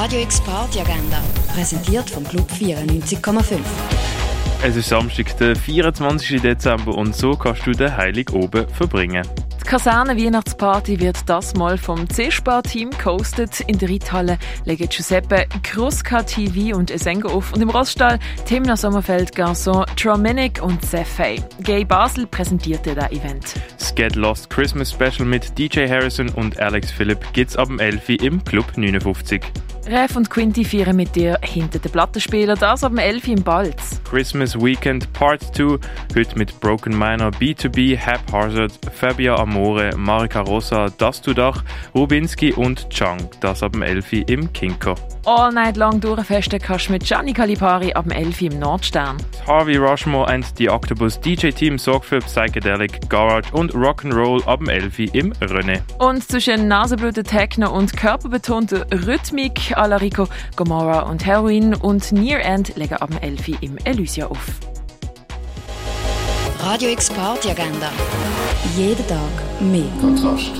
Radio X Party Agenda, präsentiert vom Club 94,5. Es ist Samstag, der 24. Dezember und so kannst du den Heilig oben verbringen. Die Kaserne Weihnachtsparty wird das mal vom C-Spar-Team gehostet. In der Reithalle legen Giuseppe Kruska TV und Esengo auf und im Roststall Timna Sommerfeld, Garçon, Trominic und Zephay. Gay Basel präsentierte das Event. Das Get Lost Christmas Special mit DJ Harrison und Alex Philipp gibt's ab dem 11. im Club 59. Rev und Quinty feiern mit dir hinter den Plattenspieler, das ab dem 11. im Balz. Christmas Weekend Part 2, heute mit Broken Minor, B2B, Haphazard, Fabia Amore, Marika Rosa, Das Du Dach, Rubinski und Chang, das ab dem 11. im Kinko. All Night Long durchfesten kannst du mit Gianni Calipari ab dem 11. im Nordstern. Harvey Rushmore and the Octopus DJ Team sorgt für Psychedelic, Garage und Rock'n'Roll ab dem 11. im René. Und zwischen Nasenbluten, Techno und körperbetonter Rhythmik à la Rico, Gomorrah und Heroin und Near End legen ab dem 11. im Elysia auf. Radio X Party Agenda. Jeden Tag mehr. Kontrast.